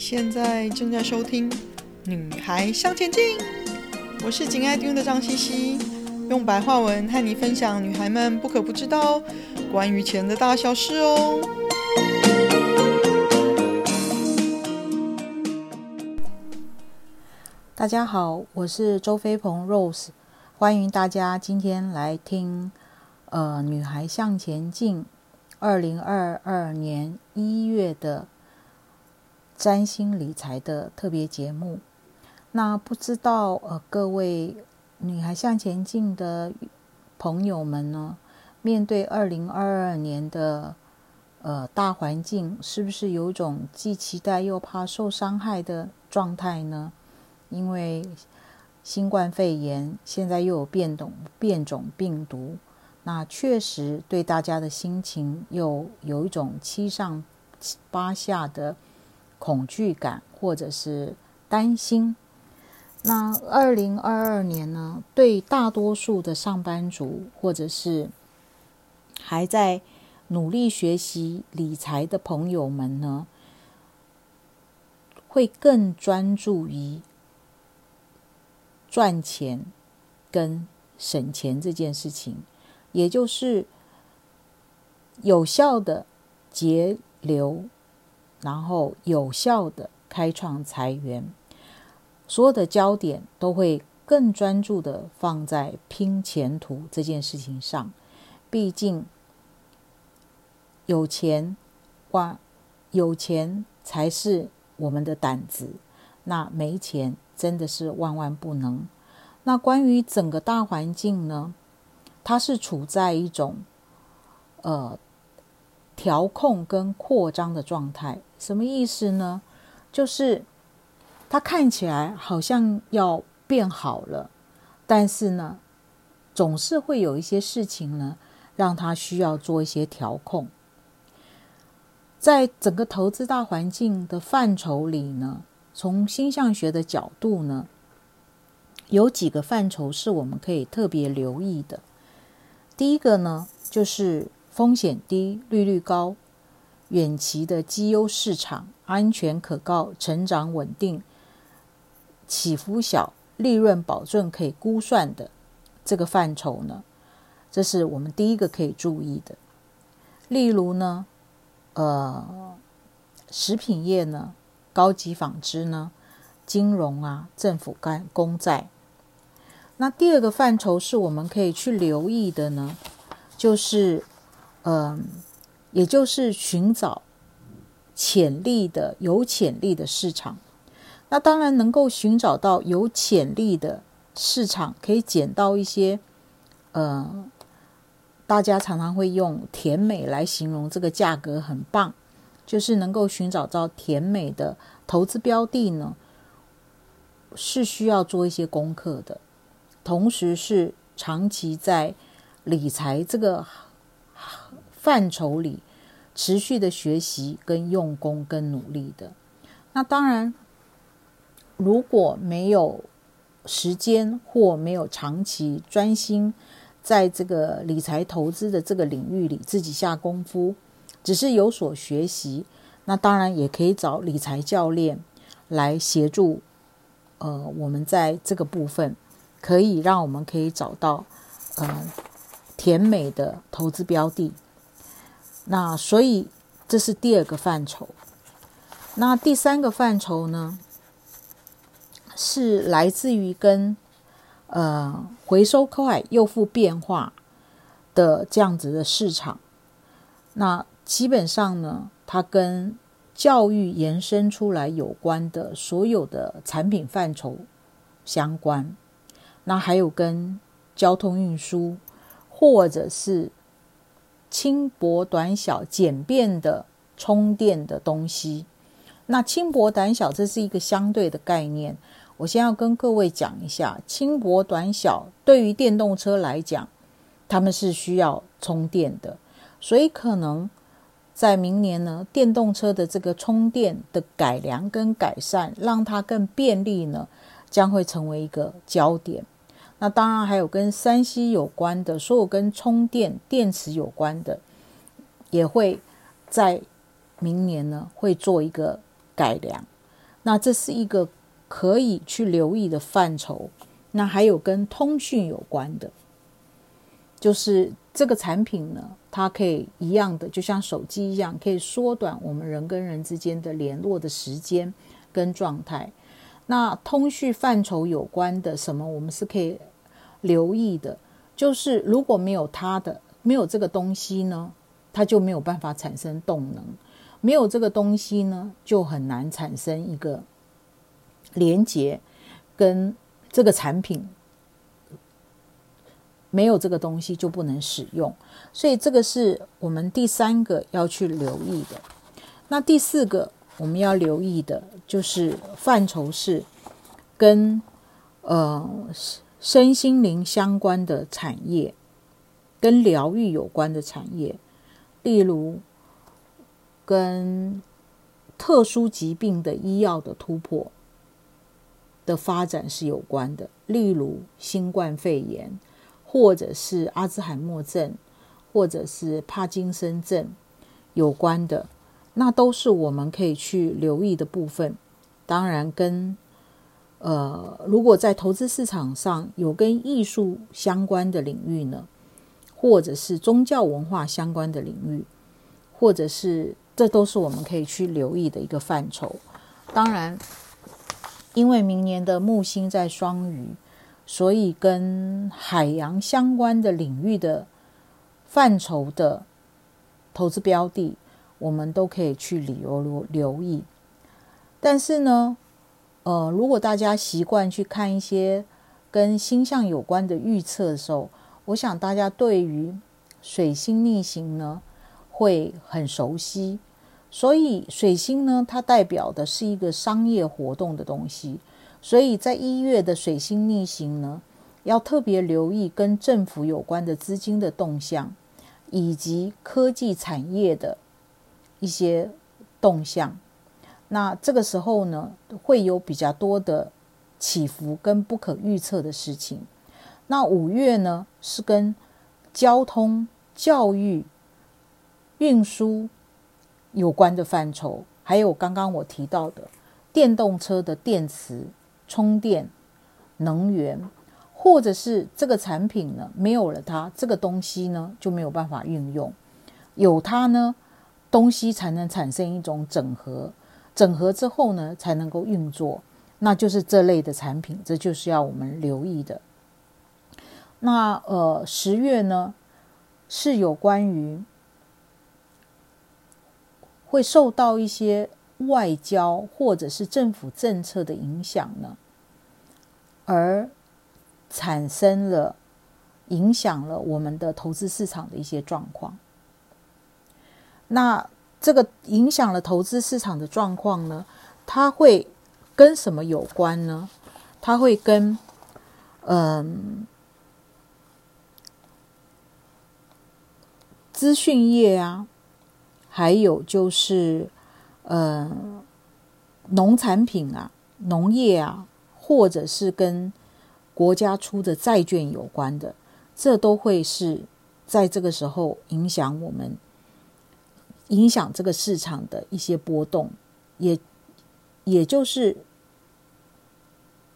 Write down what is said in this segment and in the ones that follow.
现在正在收听《女孩向前进》，我是紧爱听的张茜茜，用白话文和你分享女孩们不可不知道关于钱的大小事哦。大家好，我是周飞鹏 Rose，欢迎大家今天来听呃《女孩向前进》二零二二年一月的。占星理财的特别节目，那不知道呃各位女孩向前进的朋友们呢，面对二零二二年的呃大环境，是不是有种既期待又怕受伤害的状态呢？因为新冠肺炎现在又有变种变种病毒，那确实对大家的心情又有一种七上八下的。恐惧感或者是担心。那二零二二年呢，对大多数的上班族或者是还在努力学习理财的朋友们呢，会更专注于赚钱跟省钱这件事情，也就是有效的节流。然后有效的开创财源，所有的焦点都会更专注的放在拼前途这件事情上。毕竟有钱，哇，有钱才是我们的胆子。那没钱真的是万万不能。那关于整个大环境呢，它是处在一种呃。调控跟扩张的状态，什么意思呢？就是它看起来好像要变好了，但是呢，总是会有一些事情呢，让它需要做一些调控。在整个投资大环境的范畴里呢，从星象学的角度呢，有几个范畴是我们可以特别留意的。第一个呢，就是。风险低、利率高、远期的绩优市场、安全可靠、成长稳定、起伏小、利润保证可以估算的这个范畴呢，这是我们第一个可以注意的。例如呢，呃，食品业呢、高级纺织呢、金融啊、政府干公债。那第二个范畴是我们可以去留意的呢，就是。嗯，也就是寻找潜力的、有潜力的市场。那当然能够寻找到有潜力的市场，可以捡到一些，呃，大家常常会用甜美来形容这个价格很棒，就是能够寻找到甜美的投资标的呢，是需要做一些功课的，同时是长期在理财这个。范畴里持续的学习、跟用功、跟努力的，那当然，如果没有时间或没有长期专心在这个理财投资的这个领域里自己下功夫，只是有所学习，那当然也可以找理财教练来协助。呃，我们在这个部分可以让我们可以找到呃甜美的投资标的。那所以这是第二个范畴，那第三个范畴呢，是来自于跟呃回收快又复变化的这样子的市场。那基本上呢，它跟教育延伸出来有关的所有的产品范畴相关。那还有跟交通运输或者是。轻薄短小、简便的充电的东西，那轻薄短小这是一个相对的概念。我先要跟各位讲一下，轻薄短小对于电动车来讲，他们是需要充电的，所以可能在明年呢，电动车的这个充电的改良跟改善，让它更便利呢，将会成为一个焦点。那当然还有跟 3C 有关的，所有跟充电电池有关的，也会在明年呢会做一个改良。那这是一个可以去留意的范畴。那还有跟通讯有关的，就是这个产品呢，它可以一样的，就像手机一样，可以缩短我们人跟人之间的联络的时间跟状态。那通讯范畴有关的什么，我们是可以留意的，就是如果没有它的，没有这个东西呢，它就没有办法产生动能，没有这个东西呢，就很难产生一个连接跟。这个产品没有这个东西就不能使用，所以这个是我们第三个要去留意的。那第四个我们要留意的就是范畴是跟呃身心灵相关的产业，跟疗愈有关的产业，例如跟特殊疾病的医药的突破。的发展是有关的，例如新冠肺炎，或者是阿兹海默症，或者是帕金森症有关的，那都是我们可以去留意的部分。当然跟，呃，如果在投资市场上有跟艺术相关的领域呢，或者是宗教文化相关的领域，或者是这都是我们可以去留意的一个范畴。当然。因为明年的木星在双鱼，所以跟海洋相关的领域的范畴的投资标的，我们都可以去留留留意。但是呢，呃，如果大家习惯去看一些跟星象有关的预测的时候，我想大家对于水星逆行呢会很熟悉。所以水星呢，它代表的是一个商业活动的东西。所以在一月的水星逆行呢，要特别留意跟政府有关的资金的动向，以及科技产业的一些动向。那这个时候呢，会有比较多的起伏跟不可预测的事情。那五月呢，是跟交通、教育、运输。有关的范畴，还有刚刚我提到的电动车的电池、充电、能源，或者是这个产品呢，没有了它，这个东西呢就没有办法运用。有它呢，东西才能产生一种整合，整合之后呢才能够运作，那就是这类的产品，这就是要我们留意的。那呃，十月呢是有关于。会受到一些外交或者是政府政策的影响呢，而产生了影响了我们的投资市场的一些状况。那这个影响了投资市场的状况呢，它会跟什么有关呢？它会跟嗯资讯业啊。还有就是，呃，农产品啊，农业啊，或者是跟国家出的债券有关的，这都会是在这个时候影响我们、影响这个市场的一些波动，也也就是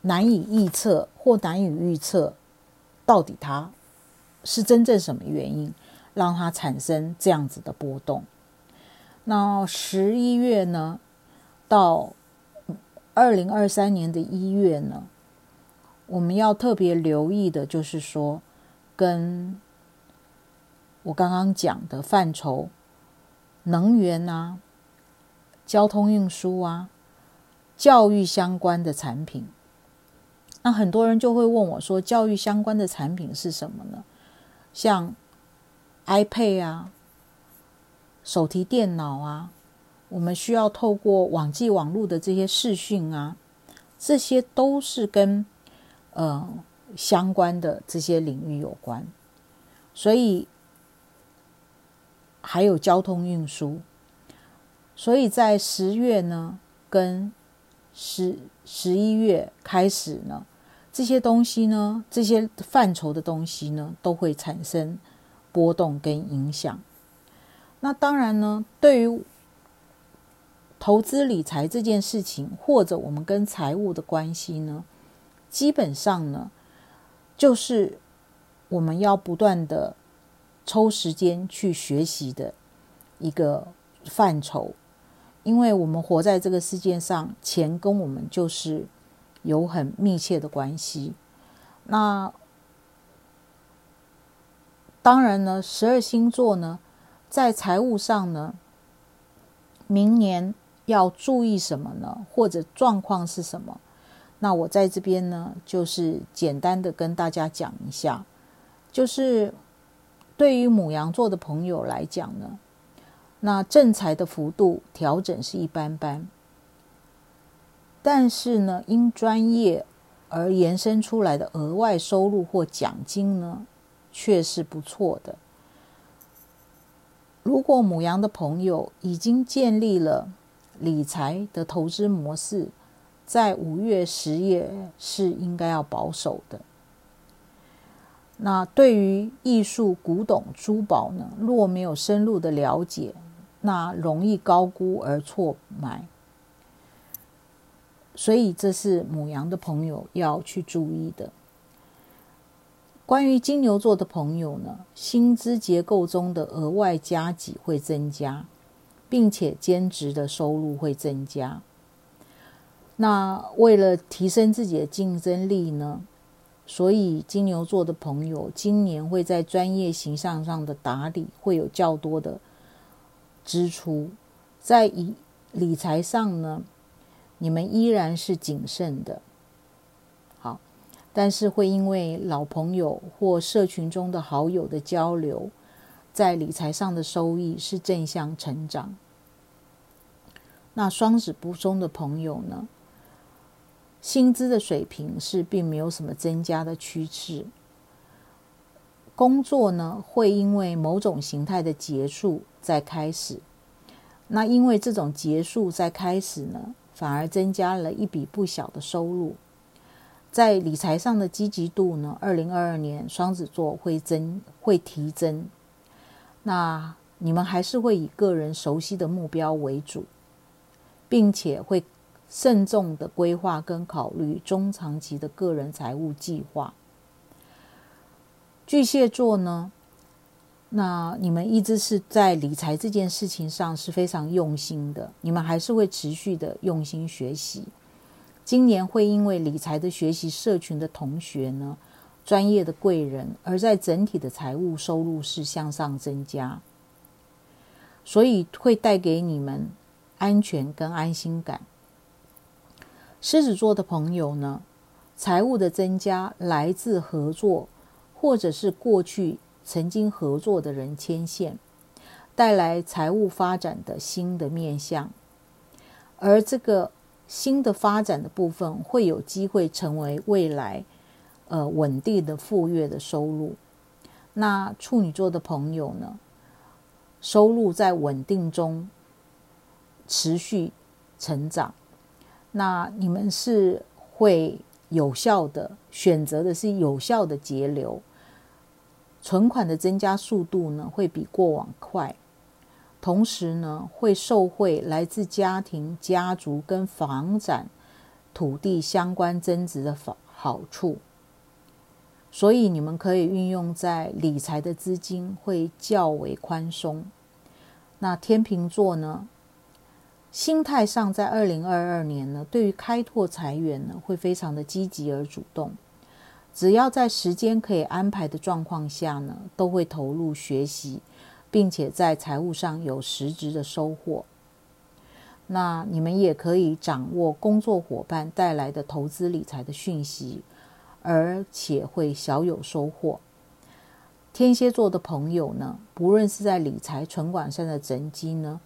难以预测或难以预测到底它是真正什么原因让它产生这样子的波动。那十一月呢，到二零二三年的一月呢，我们要特别留意的，就是说，跟我刚刚讲的范畴，能源啊、交通运输啊、教育相关的产品。那很多人就会问我说，教育相关的产品是什么呢？像 iPad 啊。手提电脑啊，我们需要透过网际网络的这些视讯啊，这些都是跟呃相关的这些领域有关。所以还有交通运输，所以在十月呢，跟十十一月开始呢，这些东西呢，这些范畴的东西呢，都会产生波动跟影响。那当然呢，对于投资理财这件事情，或者我们跟财务的关系呢，基本上呢，就是我们要不断的抽时间去学习的一个范畴，因为我们活在这个世界上，钱跟我们就是有很密切的关系。那当然呢，十二星座呢，在财务上呢，明年要注意什么呢？或者状况是什么？那我在这边呢，就是简单的跟大家讲一下，就是对于母羊座的朋友来讲呢，那正财的幅度调整是一般般，但是呢，因专业而延伸出来的额外收入或奖金呢，却是不错的。如果母羊的朋友已经建立了理财的投资模式，在五月、十月是应该要保守的。那对于艺术、古董、珠宝呢，若没有深入的了解，那容易高估而错买。所以这是母羊的朋友要去注意的。关于金牛座的朋友呢，薪资结构中的额外加几会增加，并且兼职的收入会增加。那为了提升自己的竞争力呢，所以金牛座的朋友今年会在专业形象上的打理会有较多的支出，在以理财上呢，你们依然是谨慎的。好但是会因为老朋友或社群中的好友的交流，在理财上的收益是正向成长。那双子不中的朋友呢，薪资的水平是并没有什么增加的趋势。工作呢，会因为某种形态的结束再开始。那因为这种结束再开始呢，反而增加了一笔不小的收入。在理财上的积极度呢，二零二二年双子座会增会提增。那你们还是会以个人熟悉的目标为主，并且会慎重的规划跟考虑中长期的个人财务计划。巨蟹座呢，那你们一直是在理财这件事情上是非常用心的，你们还是会持续的用心学习。今年会因为理财的学习社群的同学呢，专业的贵人，而在整体的财务收入是向上增加，所以会带给你们安全跟安心感。狮子座的朋友呢，财务的增加来自合作，或者是过去曾经合作的人牵线，带来财务发展的新的面向，而这个。新的发展的部分会有机会成为未来，呃，稳定的副业的收入。那处女座的朋友呢，收入在稳定中持续成长。那你们是会有效的选择的是有效的节流，存款的增加速度呢，会比过往快。同时呢，会受惠来自家庭、家族跟房产、土地相关增值的好好处，所以你们可以运用在理财的资金会较为宽松。那天秤座呢，心态上在二零二二年呢，对于开拓财源呢，会非常的积极而主动，只要在时间可以安排的状况下呢，都会投入学习。并且在财务上有实质的收获，那你们也可以掌握工作伙伴带来的投资理财的讯息，而且会小有收获。天蝎座的朋友呢，不论是在理财存款上的成绩呢，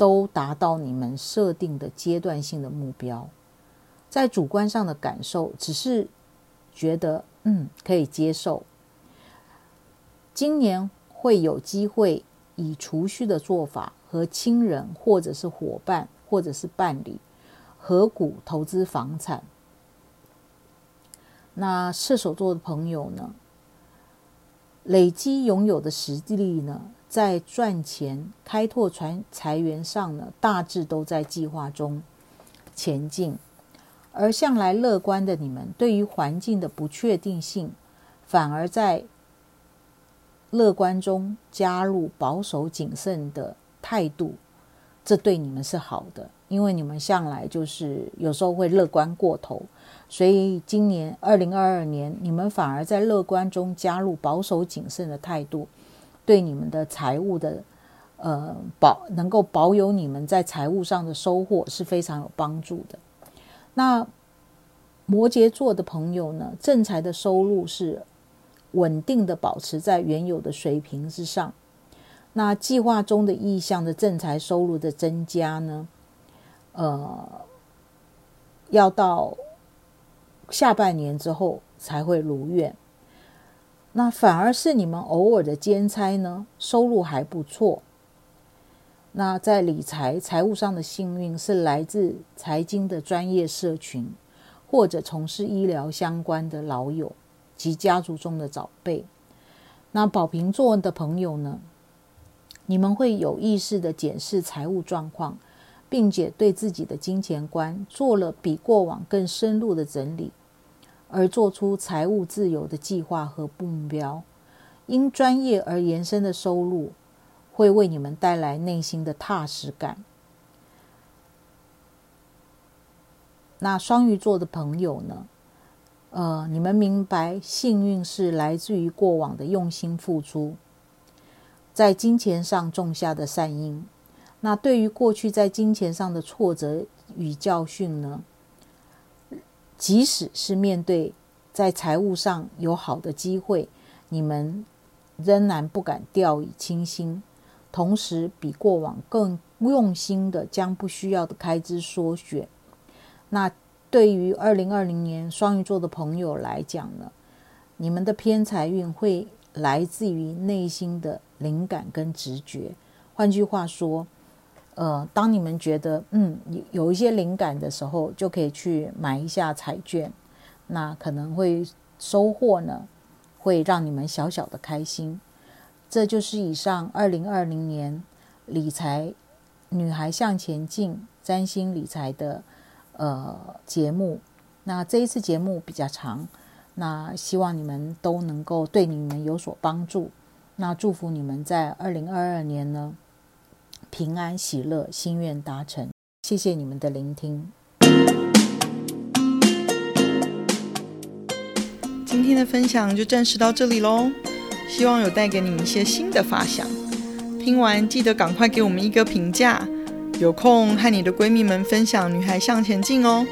都达到你们设定的阶段性的目标。在主观上的感受，只是觉得嗯，可以接受。今年。会有机会以储蓄的做法和亲人或者是伙伴或者是伴侣合股投资房产。那射手座的朋友呢，累积拥有的实力呢，在赚钱、开拓财财源上呢，大致都在计划中前进。而向来乐观的你们，对于环境的不确定性，反而在乐观中加入保守谨慎的态度，这对你们是好的，因为你们向来就是有时候会乐观过头，所以今年二零二二年，你们反而在乐观中加入保守谨慎的态度，对你们的财务的呃保能够保有你们在财务上的收获是非常有帮助的。那摩羯座的朋友呢，正财的收入是稳定的保持在原有的水平之上。那计划中的意向的正财收入的增加呢，呃，要到下半年之后才会如愿。那反而是你们偶尔的兼差呢，收入还不错。那在理财财务上的幸运是来自财经的专业社群，或者从事医疗相关的老友。及家族中的长辈，那宝瓶座的朋友呢？你们会有意识地检视财务状况，并且对自己的金钱观做了比过往更深入的整理，而做出财务自由的计划和目标。因专业而延伸的收入，会为你们带来内心的踏实感。那双鱼座的朋友呢？呃，你们明白，幸运是来自于过往的用心付出，在金钱上种下的善因。那对于过去在金钱上的挫折与教训呢？即使是面对在财务上有好的机会，你们仍然不敢掉以轻心，同时比过往更用心的将不需要的开支缩减。那。对于二零二零年双鱼座的朋友来讲呢，你们的偏财运会来自于内心的灵感跟直觉。换句话说，呃，当你们觉得嗯有一些灵感的时候，就可以去买一下彩券，那可能会收获呢，会让你们小小的开心。这就是以上二零二零年理财女孩向前进占星理财的。呃，节目，那这一次节目比较长，那希望你们都能够对你们有所帮助。那祝福你们在二零二二年呢，平安喜乐，心愿达成。谢谢你们的聆听。今天的分享就暂时到这里喽，希望有带给你一些新的发想。听完记得赶快给我们一个评价。有空和你的闺蜜们分享《女孩向前进》哦。